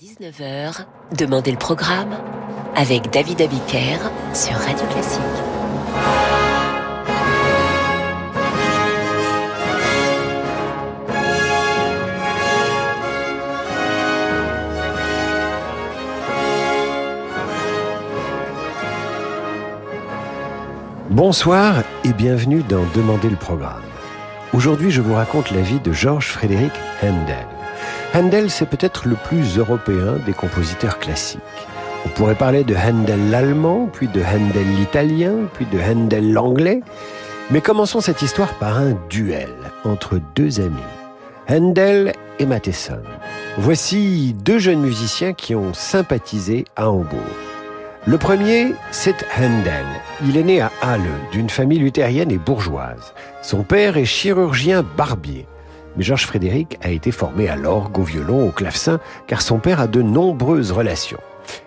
19h, Demandez le programme avec David Abiker sur Radio Classique. Bonsoir et bienvenue dans Demandez le programme. Aujourd'hui, je vous raconte la vie de Georges Frédéric Handel. Handel, c'est peut-être le plus européen des compositeurs classiques. On pourrait parler de Handel l'allemand, puis de Handel l'italien, puis de Handel l'anglais. Mais commençons cette histoire par un duel entre deux amis, Handel et Matheson. Voici deux jeunes musiciens qui ont sympathisé à Hambourg. Le premier, c'est Handel. Il est né à Halle, d'une famille luthérienne et bourgeoise. Son père est chirurgien barbier. Mais Georges Frédéric a été formé à l'orgue, au violon, au clavecin, car son père a de nombreuses relations.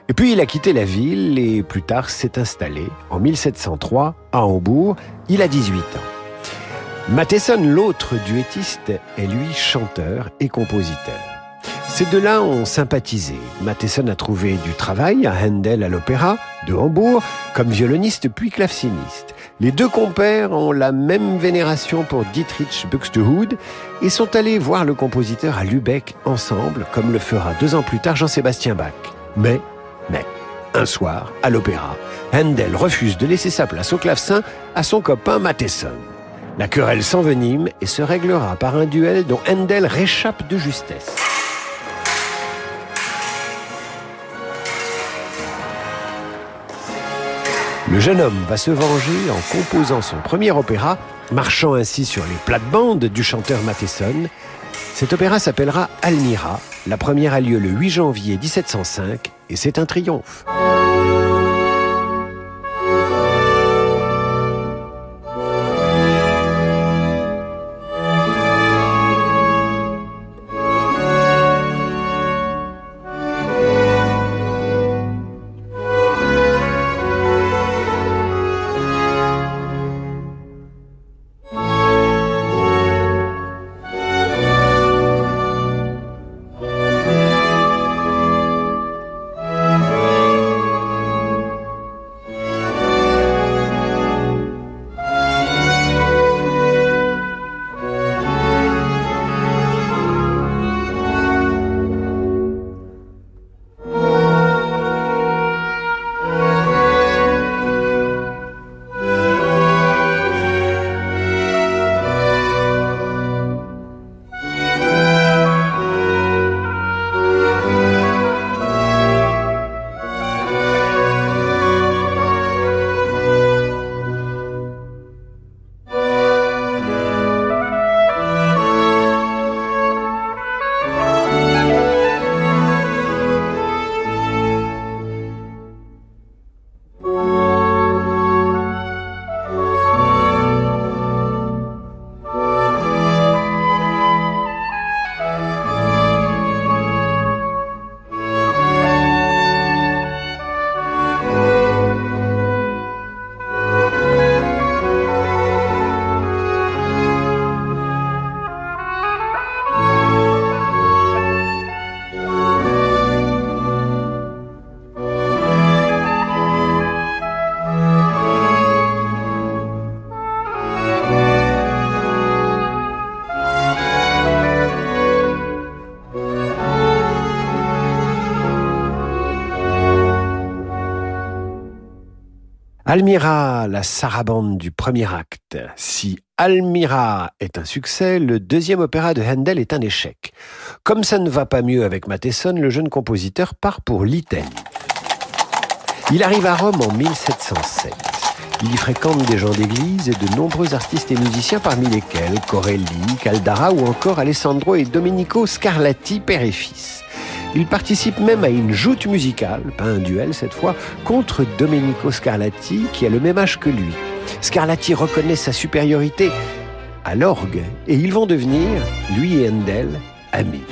Et puis il a quitté la ville et plus tard s'est installé en 1703 à Hambourg. Il a 18 ans. Matheson, l'autre duettiste, est lui chanteur et compositeur. Ces deux-là ont sympathisé. Matheson a trouvé du travail à Handel à l'opéra de Hambourg comme violoniste puis claveciniste. Les deux compères ont la même vénération pour Dietrich Buxtehude et sont allés voir le compositeur à Lübeck ensemble, comme le fera deux ans plus tard Jean-Sébastien Bach. Mais, mais, un soir, à l'opéra, Handel refuse de laisser sa place au clavecin à son copain Matheson. La querelle s'envenime et se réglera par un duel dont Handel réchappe de justesse. Le jeune homme va se venger en composant son premier opéra, marchant ainsi sur les plates-bandes du chanteur Matheson. Cet opéra s'appellera Almira. La première a lieu le 8 janvier 1705 et c'est un triomphe. Almira, la sarabande du premier acte. Si Almira est un succès, le deuxième opéra de Handel est un échec. Comme ça ne va pas mieux avec Matheson, le jeune compositeur part pour l'Italie. Il arrive à Rome en 1707. Il y fréquente des gens d'église et de nombreux artistes et musiciens parmi lesquels Corelli, Caldara ou encore Alessandro et Domenico Scarlatti, père et fils. Il participe même à une joute musicale, pas un duel cette fois, contre Domenico Scarlatti, qui a le même âge que lui. Scarlatti reconnaît sa supériorité à l'orgue et ils vont devenir, lui et Handel, amis.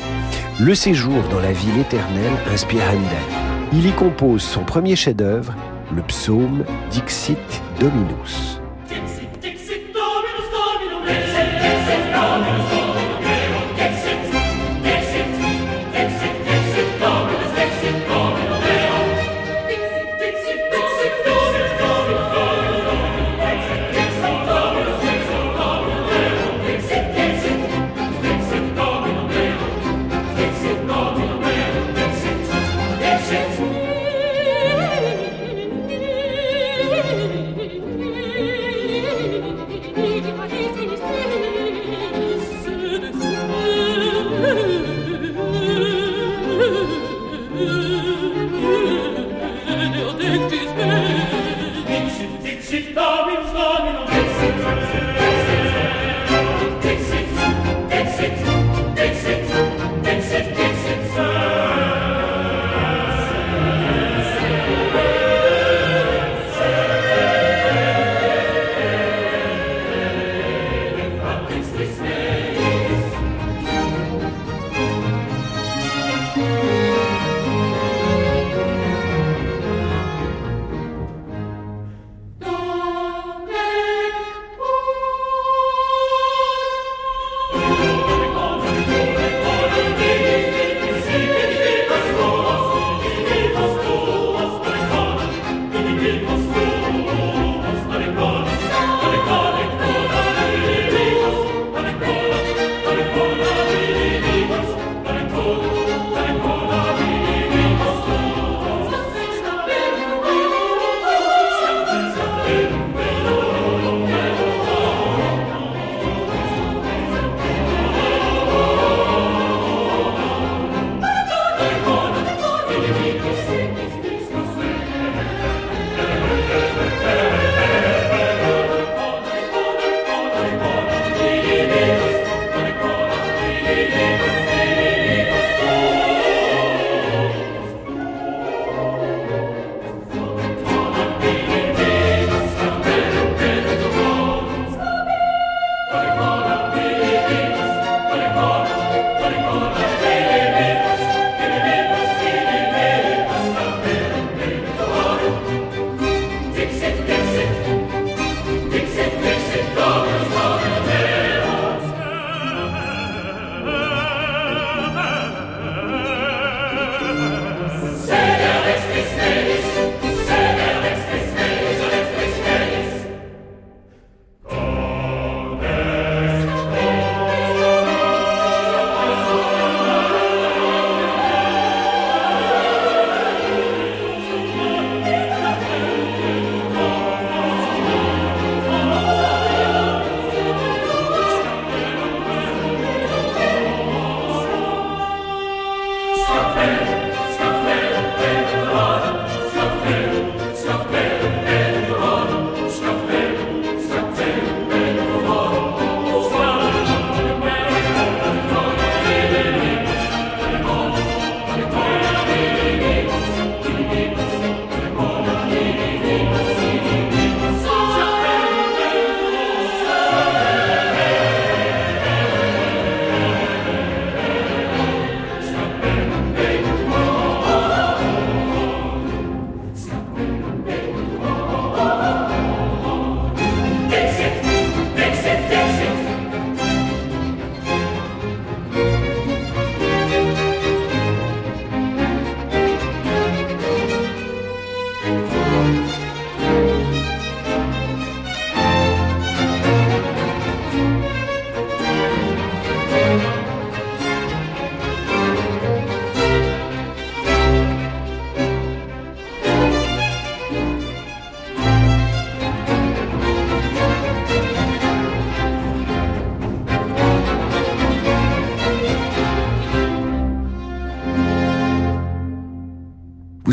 Le séjour dans la ville éternelle inspire Handel. Il y compose son premier chef-d'œuvre, le psaume Dixit Dominus.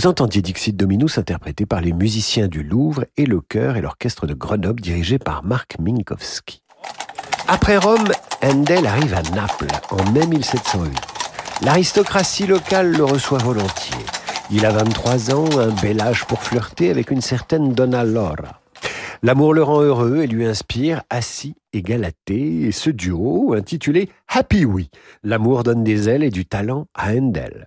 Vous entendiez Dixit Dominus interprété par les musiciens du Louvre et le chœur et l'orchestre de Grenoble dirigé par Marc Minkowski. Après Rome, Handel arrive à Naples en mai 1708. L'aristocratie locale le reçoit volontiers. Il a 23 ans, un bel âge pour flirter avec une certaine Donna Laura. L'amour le rend heureux et lui inspire Assis et Galatée, et ce duo, intitulé Happy We, l'amour donne des ailes et du talent à Handel.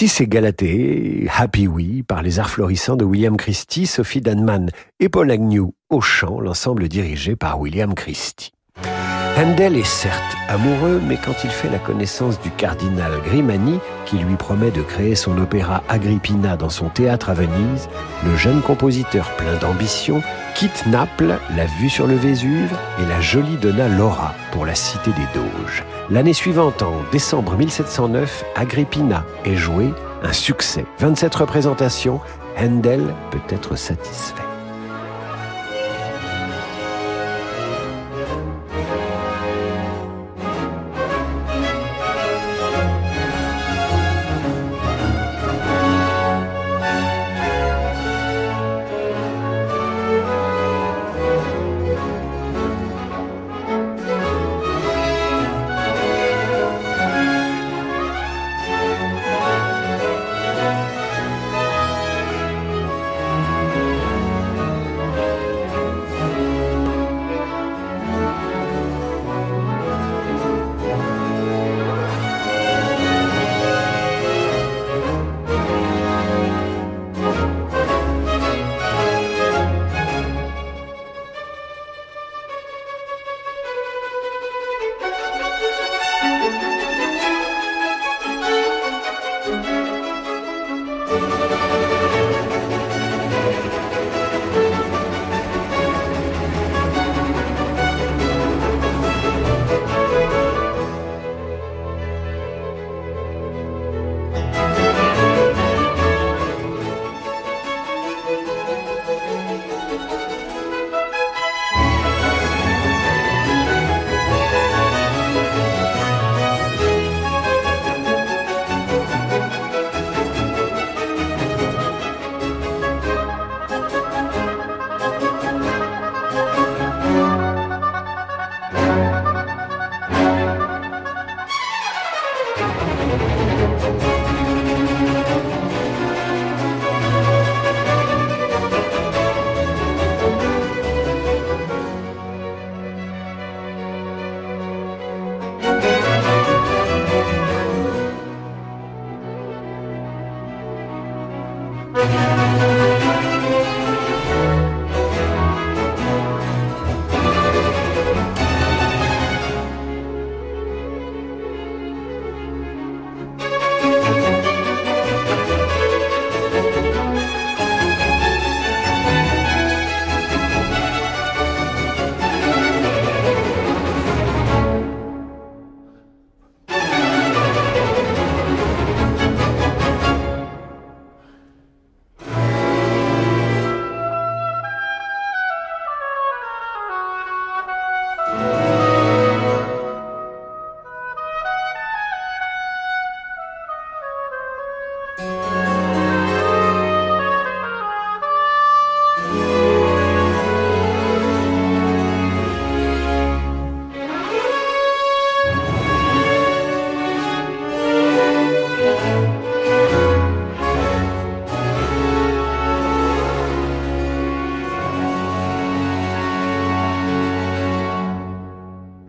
Assis et Galatée, Happy We, par les arts florissants de William Christie, Sophie Danman et Paul Agnew au chant, l'ensemble dirigé par William Christie. Handel est certes amoureux, mais quand il fait la connaissance du cardinal Grimani, qui lui promet de créer son opéra Agrippina dans son théâtre à Venise, le jeune compositeur plein d'ambition quitte Naples, la vue sur le Vésuve et la jolie Donna Laura pour la cité des Doges. L'année suivante, en décembre 1709, Agrippina est jouée, un succès. 27 représentations, Handel peut être satisfait.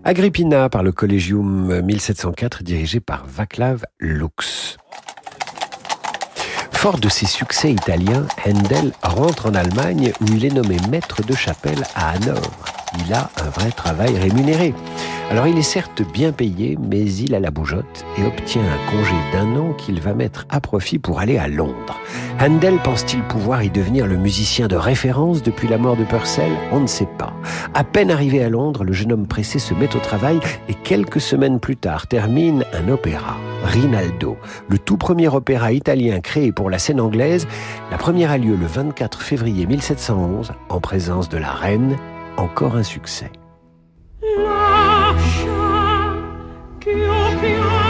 Agrippina par le Collegium 1704 dirigé par Vaclav Lux. Fort de ses succès italiens, Handel rentre en Allemagne où il est nommé maître de chapelle à Hanovre. Il a un vrai travail rémunéré. Alors il est certes bien payé, mais il a la bougeotte et obtient un congé d'un an qu'il va mettre à profit pour aller à Londres. Handel pense-t-il pouvoir y devenir le musicien de référence depuis la mort de Purcell? On ne sait pas. À peine arrivé à Londres, le jeune homme pressé se met au travail et quelques semaines plus tard termine un opéra, Rinaldo, le tout premier opéra italien créé pour la scène anglaise. La première a lieu le 24 février 1711 en présence de la reine, encore un succès. be.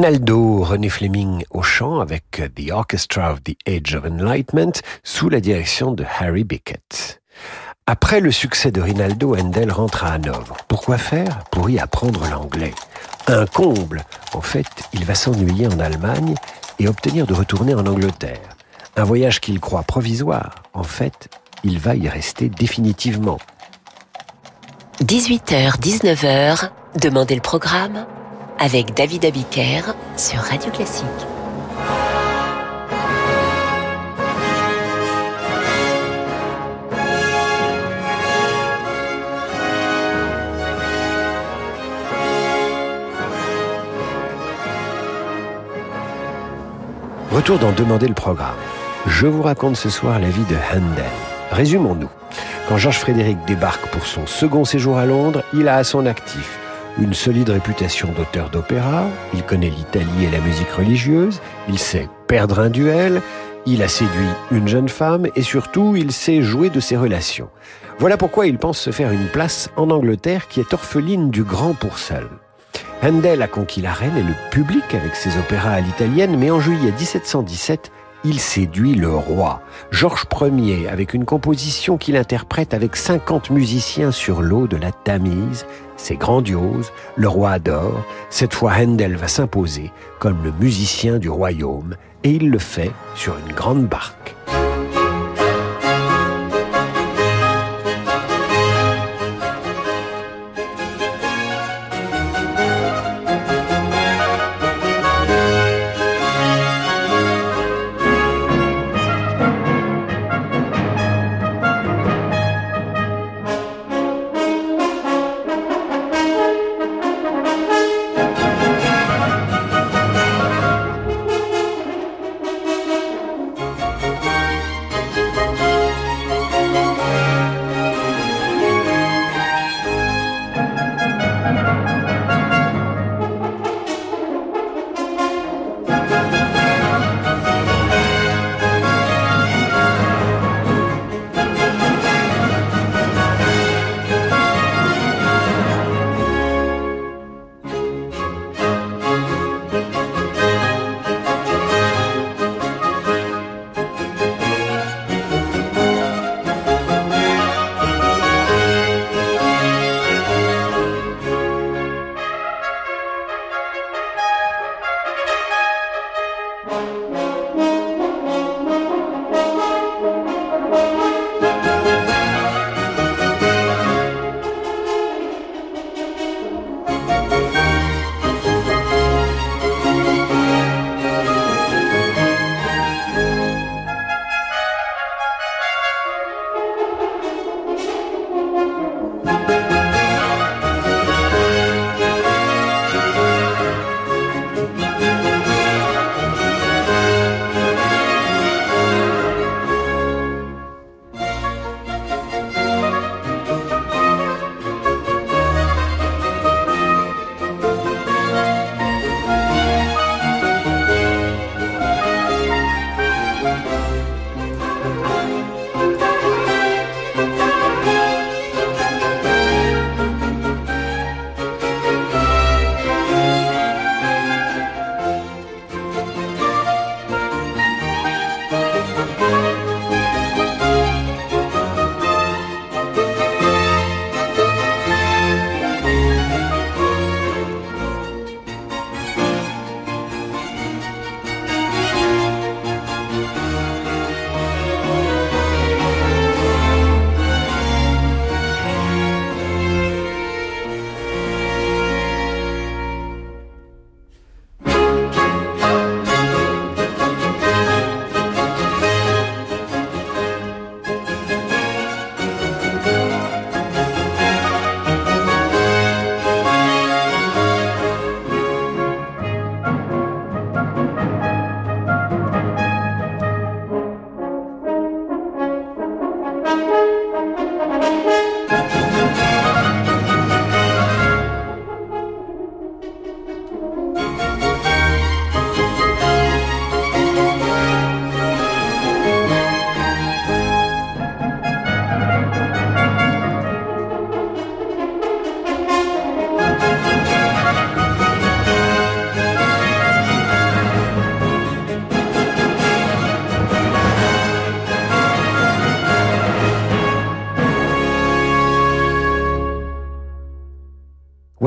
Rinaldo, René Fleming au chant avec The Orchestra of the Age of Enlightenment sous la direction de Harry Bickett. Après le succès de Rinaldo, Handel rentre à Hanovre. Pourquoi faire Pour y apprendre l'anglais? Un comble En fait, il va s'ennuyer en Allemagne et obtenir de retourner en Angleterre. Un voyage qu'il croit provisoire. En fait, il va y rester définitivement. 18h-19h, Demandez le programme avec David Abiker sur Radio Classique. Retour dans Demander le programme. Je vous raconte ce soir la vie de Handel. Résumons-nous. Quand Georges Frédéric débarque pour son second séjour à Londres, il a à son actif une solide réputation d'auteur d'opéra, il connaît l'Italie et la musique religieuse, il sait perdre un duel, il a séduit une jeune femme et surtout il sait jouer de ses relations. Voilà pourquoi il pense se faire une place en Angleterre qui est orpheline du grand Purcell. Handel a conquis la reine et le public avec ses opéras à l'italienne, mais en juillet 1717, il séduit le roi, Georges Ier, avec une composition qu'il interprète avec 50 musiciens sur l'eau de la Tamise. C'est grandiose, le roi adore. Cette fois, Handel va s'imposer comme le musicien du royaume, et il le fait sur une grande barque.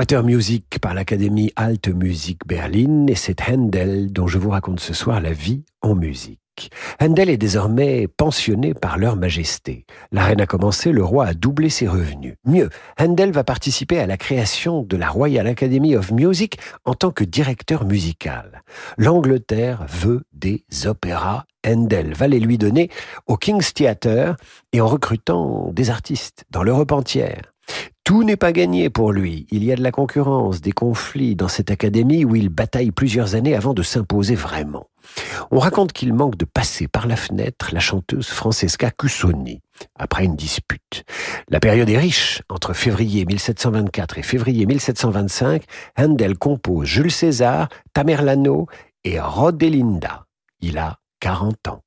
Conservatoire Music par l'Académie Alte Musik Berlin et c'est Handel dont je vous raconte ce soir la vie en musique. Handel est désormais pensionné par leur majesté. La reine a commencé, le roi a doublé ses revenus. Mieux, Handel va participer à la création de la Royal Academy of Music en tant que directeur musical. L'Angleterre veut des opéras. Handel va les lui donner au King's Theatre et en recrutant des artistes dans l'Europe entière. Tout n'est pas gagné pour lui. Il y a de la concurrence, des conflits dans cette académie où il bataille plusieurs années avant de s'imposer vraiment. On raconte qu'il manque de passer par la fenêtre la chanteuse Francesca Cussoni après une dispute. La période est riche. Entre février 1724 et février 1725, Handel compose Jules César, Tamerlano et Rodelinda. Il a 40 ans.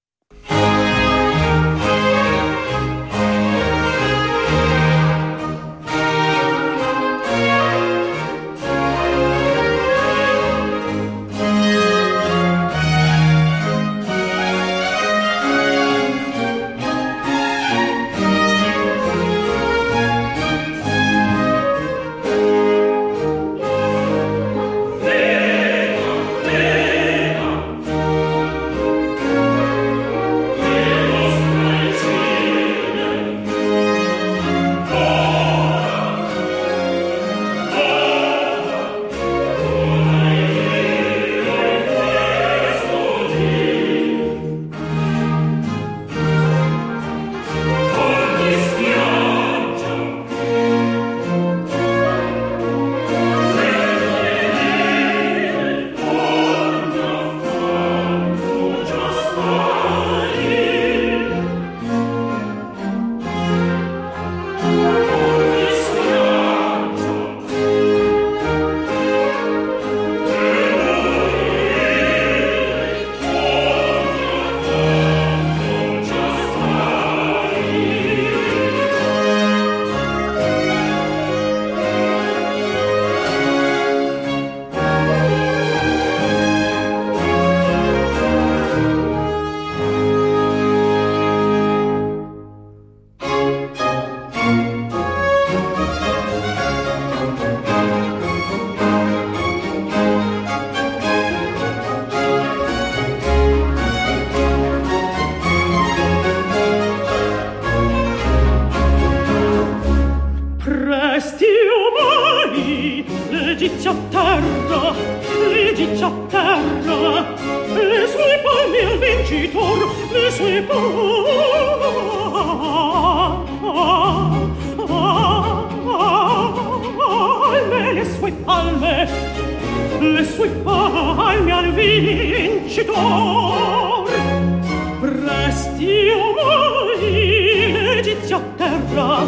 sopra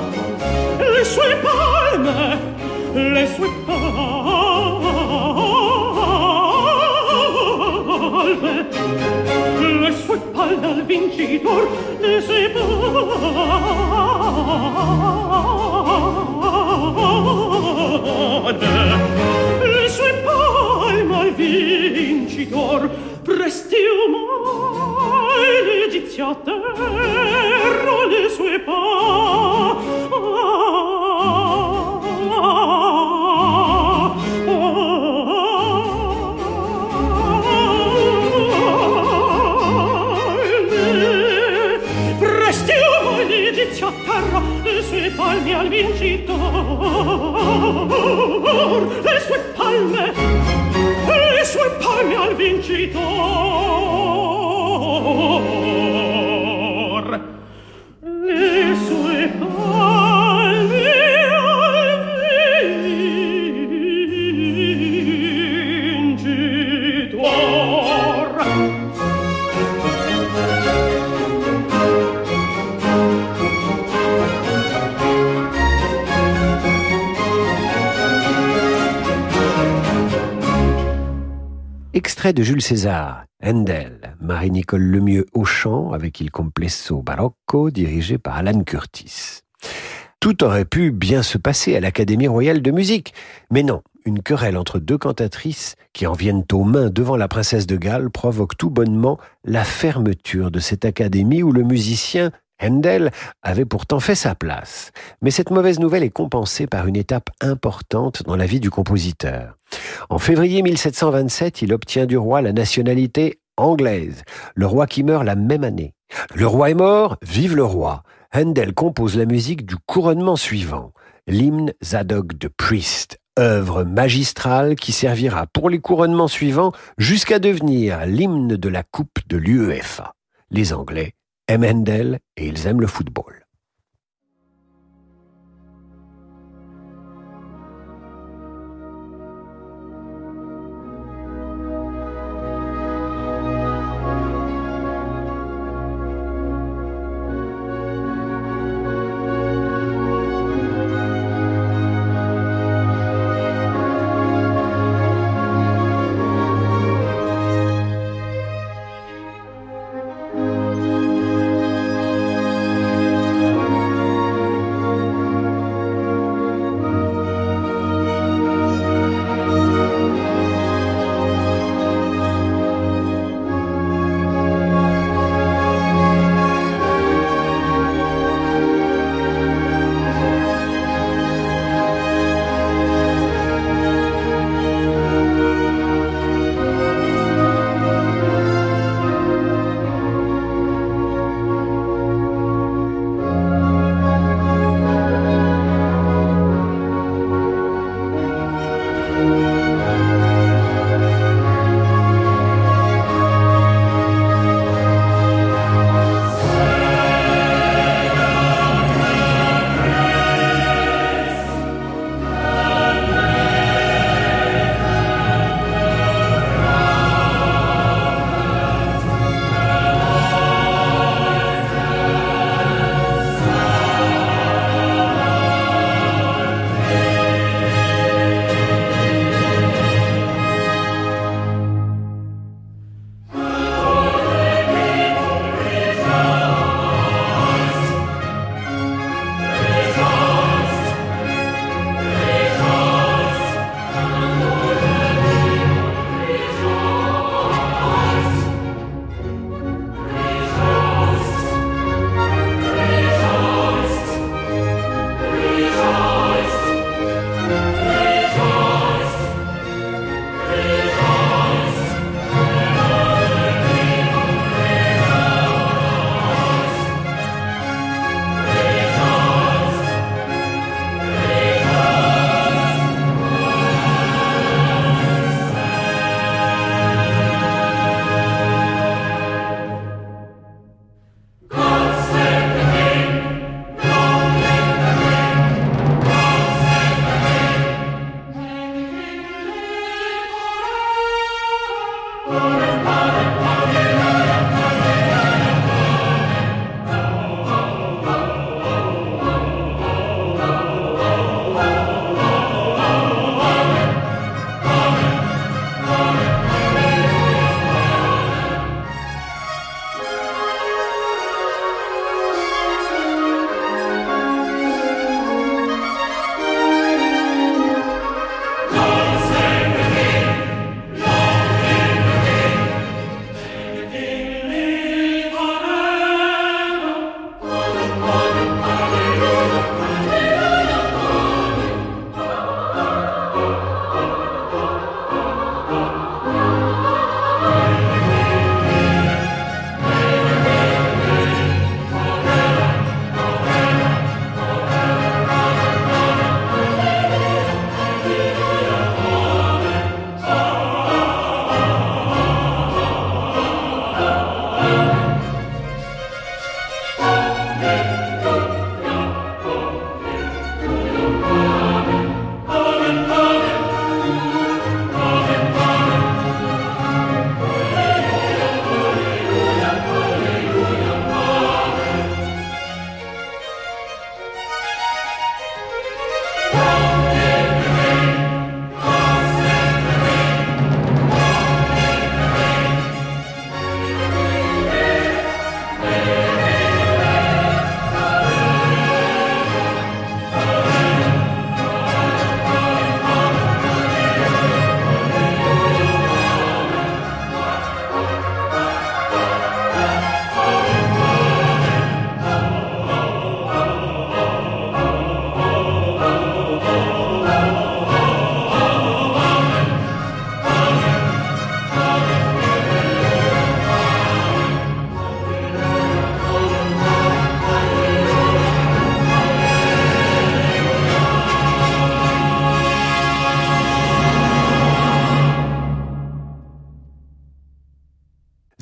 le sue palme le sue palme le sue palme al vincitor le sue palme le sue palme al vincitor prestium giustizia a terra le sue pa giustizia a palme al vincitor. Le sue palme le sue palme al vincitor. Extrait de Jules César, Handel, Marie-Nicole Lemieux au chant avec Il Complesso Barocco dirigé par Alan Curtis. Tout aurait pu bien se passer à l'Académie royale de musique, mais non, une querelle entre deux cantatrices qui en viennent aux mains devant la princesse de Galles provoque tout bonnement la fermeture de cette académie où le musicien Handel avait pourtant fait sa place, mais cette mauvaise nouvelle est compensée par une étape importante dans la vie du compositeur. En février 1727, il obtient du roi la nationalité anglaise, le roi qui meurt la même année. Le roi est mort, vive le roi. Handel compose la musique du couronnement suivant, l'hymne Zadok de Priest, œuvre magistrale qui servira pour les couronnements suivants jusqu'à devenir l'hymne de la Coupe de l'UEFA. Les Anglais aiment Handel et ils aiment le football.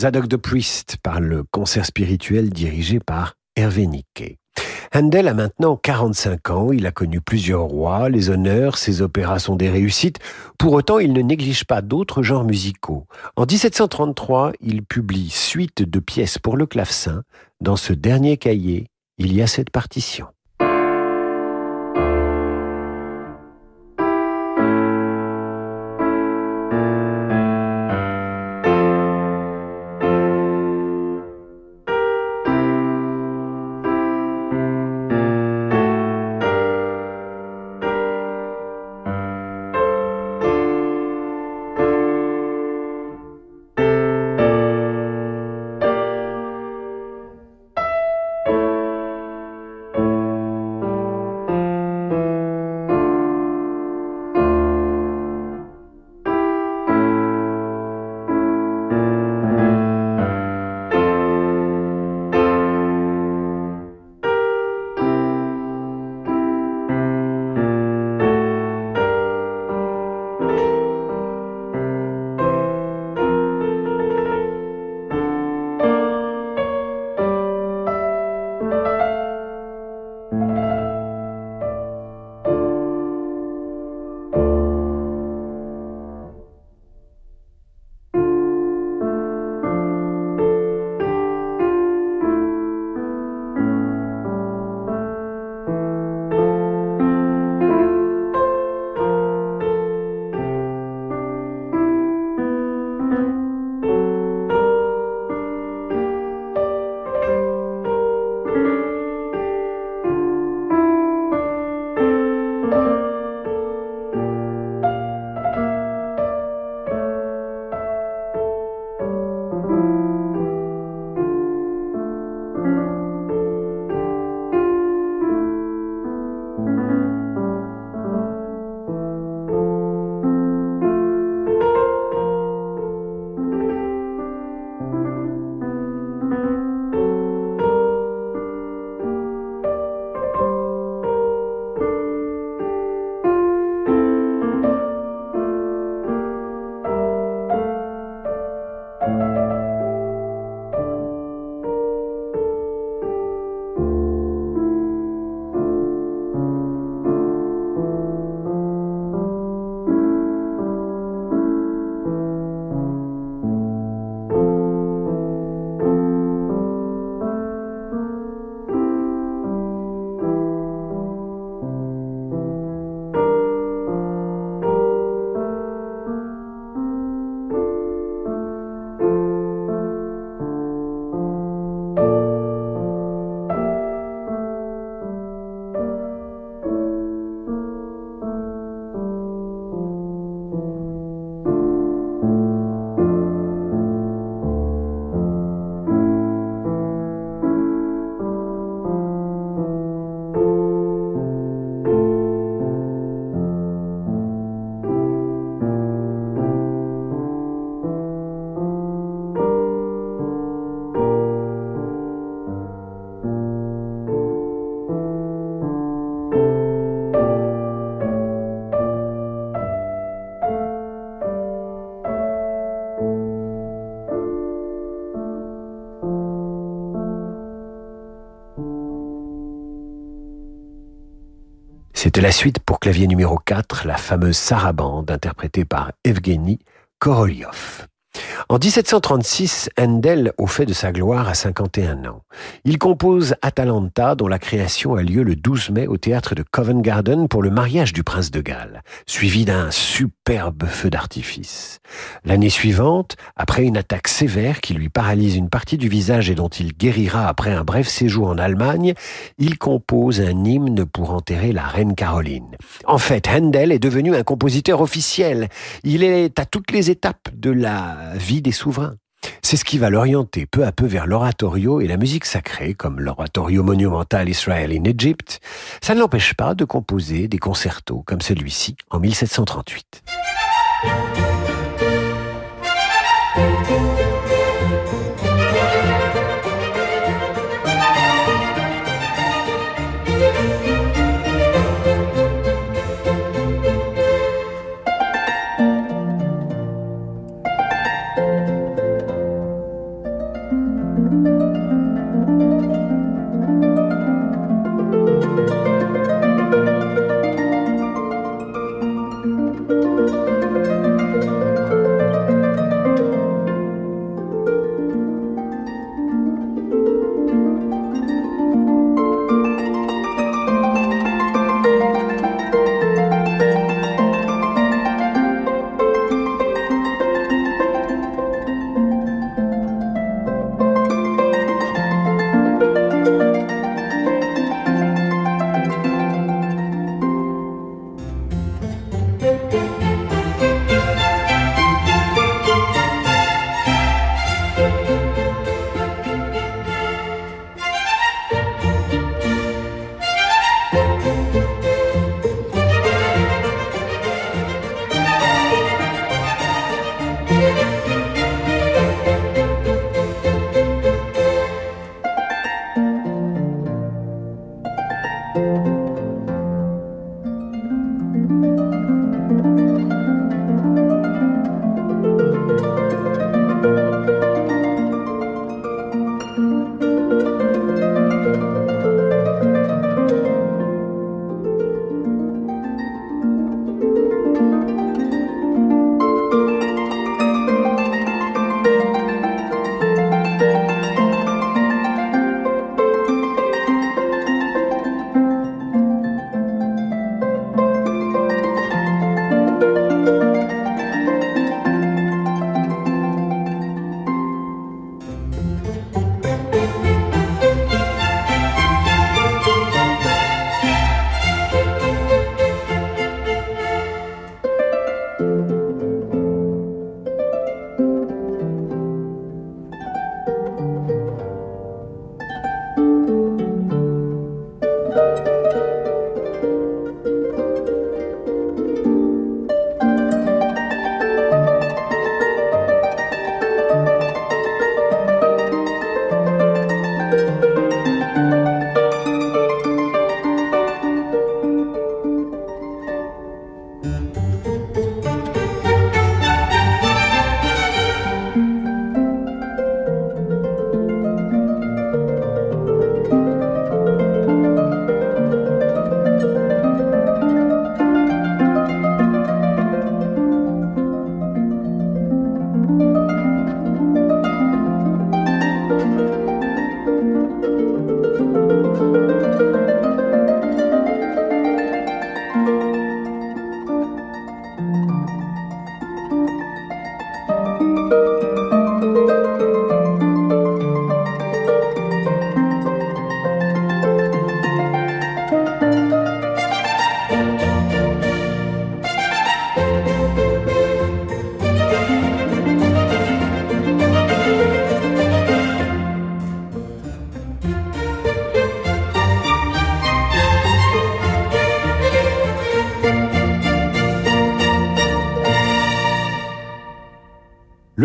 Zadok the Priest par le concert spirituel dirigé par Hervé Niquet. Handel a maintenant 45 ans, il a connu plusieurs rois, les honneurs, ses opéras sont des réussites. Pour autant, il ne néglige pas d'autres genres musicaux. En 1733, il publie Suite de pièces pour le clavecin. Dans ce dernier cahier, il y a cette partition. C'était la suite pour clavier numéro 4, la fameuse Sarabande, interprétée par Evgeny Korolyov. En 1736, Handel au fait de sa gloire à 51 ans. Il compose Atalanta dont la création a lieu le 12 mai au théâtre de Covent Garden pour le mariage du prince de Galles, suivi d'un superbe feu d'artifice. L'année suivante, après une attaque sévère qui lui paralyse une partie du visage et dont il guérira après un bref séjour en Allemagne, il compose un hymne pour enterrer la reine Caroline. En fait, Handel est devenu un compositeur officiel. Il est à toutes les étapes de la vie des souverains. C'est ce qui va l'orienter peu à peu vers l'oratorio et la musique sacrée, comme l'oratorio monumental Israel in Egypt. Ça ne l'empêche pas de composer des concertos comme celui-ci en 1738.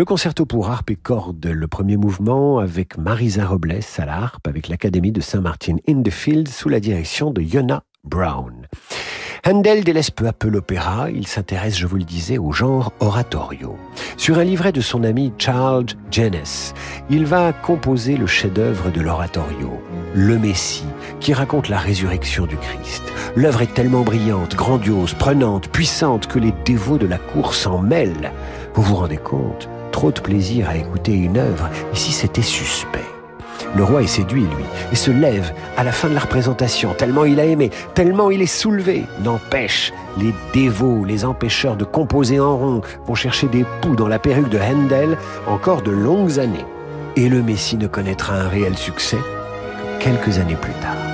Le concerto pour harpe et cordes, le premier mouvement avec Marisa Robles à la harpe avec l'Académie de Saint-Martin in the Field sous la direction de Yona Brown. Handel délaisse peu à peu l'opéra, il s'intéresse, je vous le disais, au genre oratorio. Sur un livret de son ami Charles Jennes, il va composer le chef-d'œuvre de l'oratorio, Le Messie, qui raconte la résurrection du Christ. L'œuvre est tellement brillante, grandiose, prenante, puissante que les dévots de la cour s'en mêlent. Vous vous rendez compte? Trop de plaisir à écouter une œuvre, ici c'était suspect. Le roi est séduit, lui, et se lève à la fin de la représentation, tellement il a aimé, tellement il est soulevé. N'empêche, les dévots, les empêcheurs de composer en rond, vont chercher des poux dans la perruque de Handel encore de longues années. Et le Messie ne connaîtra un réel succès que quelques années plus tard.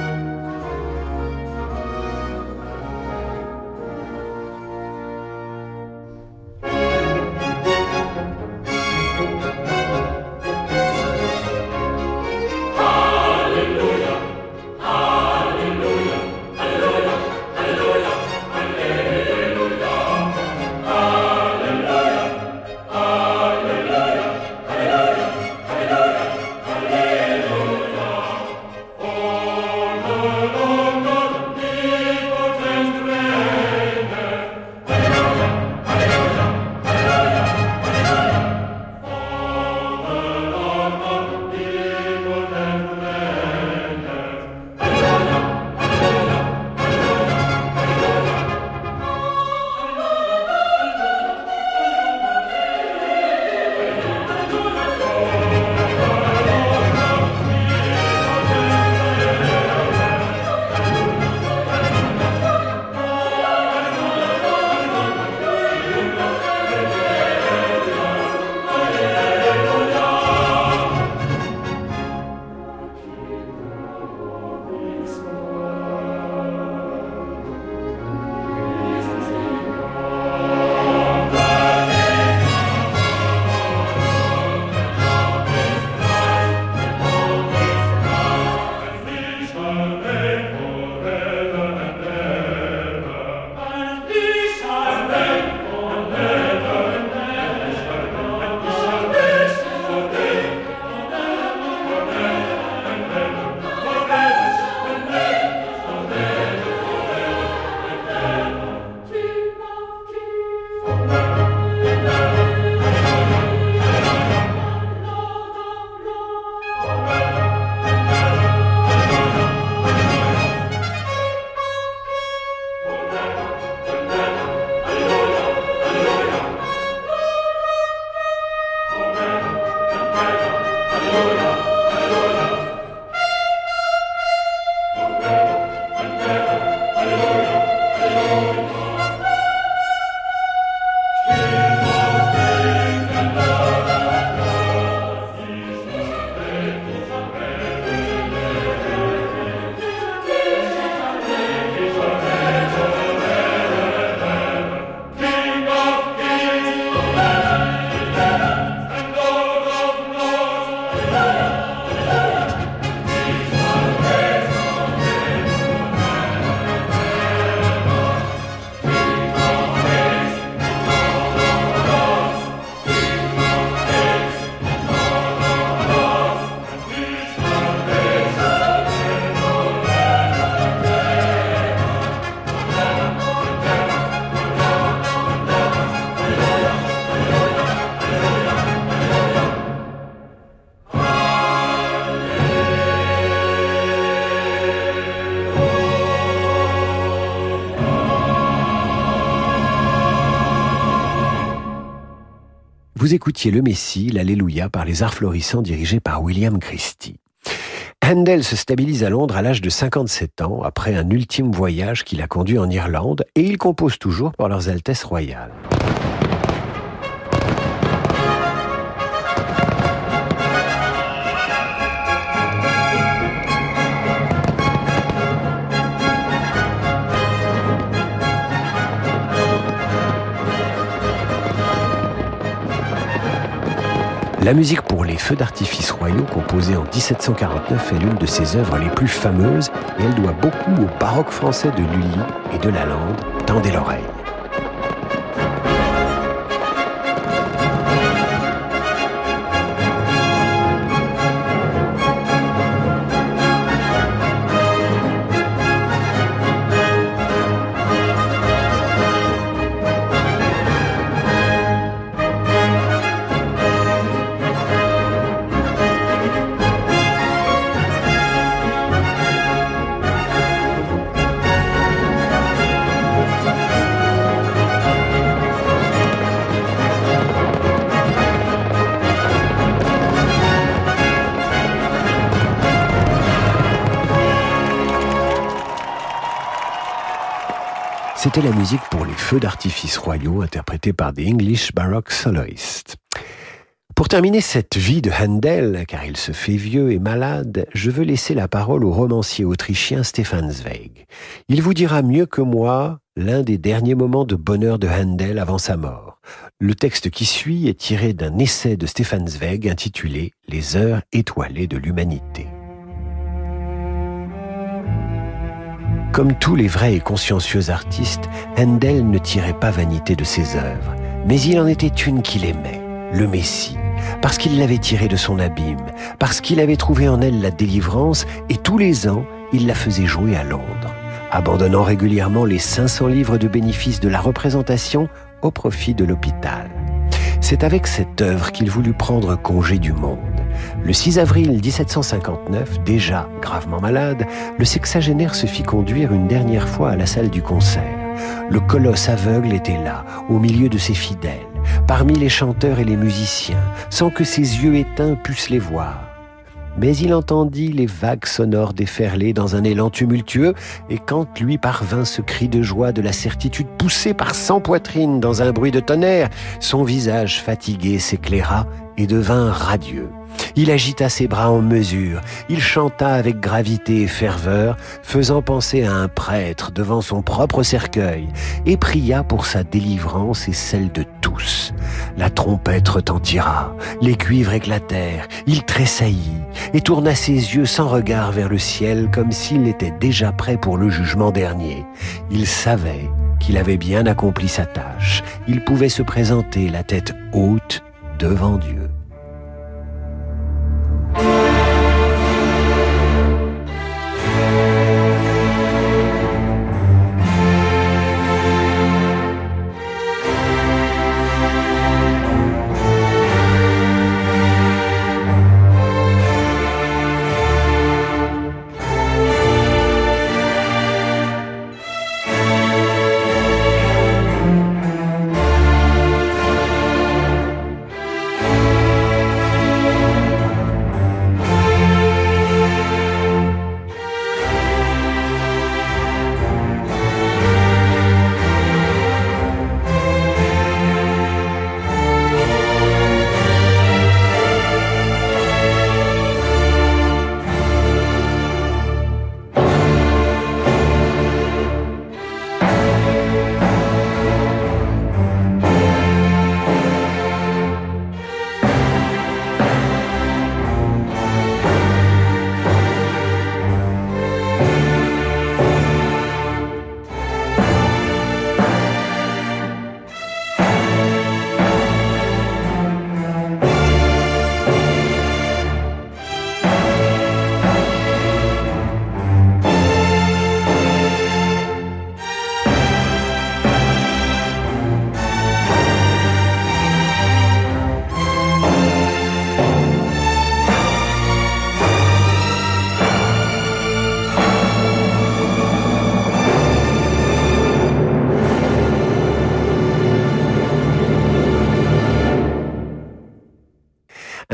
Vous écoutiez Le Messie, l'Alléluia par les arts florissants dirigés par William Christie. Handel se stabilise à Londres à l'âge de 57 ans après un ultime voyage qui l'a conduit en Irlande et il compose toujours pour leurs Altesses royales. La musique pour les feux d'artifice royaux, composée en 1749, est l'une de ses œuvres les plus fameuses et elle doit beaucoup au baroque français de Lully et de Lalande. Tendez l'oreille. C'était la musique pour les feux d'artifice royaux interprétés par des English Baroque Soloists. Pour terminer cette vie de Handel, car il se fait vieux et malade, je veux laisser la parole au romancier autrichien Stefan Zweig. Il vous dira mieux que moi l'un des derniers moments de bonheur de Handel avant sa mort. Le texte qui suit est tiré d'un essai de Stefan Zweig intitulé Les heures étoilées de l'humanité. Comme tous les vrais et consciencieux artistes, Handel ne tirait pas vanité de ses œuvres, mais il en était une qu'il aimait, le Messie parce qu'il l'avait tirée de son abîme, parce qu'il avait trouvé en elle la délivrance, et tous les ans, il la faisait jouer à Londres, abandonnant régulièrement les 500 livres de bénéfices de la représentation au profit de l'hôpital. C'est avec cette œuvre qu'il voulut prendre congé du monde. Le 6 avril 1759, déjà gravement malade, le sexagénaire se fit conduire une dernière fois à la salle du concert. Le colosse aveugle était là, au milieu de ses fidèles parmi les chanteurs et les musiciens, sans que ses yeux éteints pussent les voir. Mais il entendit les vagues sonores déferler dans un élan tumultueux, et quand lui parvint ce cri de joie de la certitude poussé par cent poitrines dans un bruit de tonnerre, son visage fatigué s'éclaira et devint radieux. Il agita ses bras en mesure, il chanta avec gravité et ferveur, faisant penser à un prêtre devant son propre cercueil, et pria pour sa délivrance et celle de tous. La trompette retentira, les cuivres éclatèrent, il tressaillit, et tourna ses yeux sans regard vers le ciel comme s'il était déjà prêt pour le jugement dernier. Il savait qu'il avait bien accompli sa tâche, il pouvait se présenter la tête haute devant Dieu.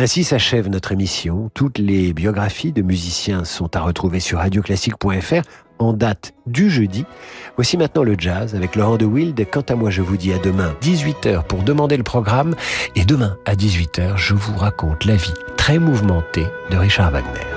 Ainsi s'achève notre émission. Toutes les biographies de musiciens sont à retrouver sur radioclassique.fr en date du jeudi. Voici maintenant le jazz avec Laurent de Wild. Quant à moi, je vous dis à demain 18h pour demander le programme. Et demain à 18h, je vous raconte la vie très mouvementée de Richard Wagner.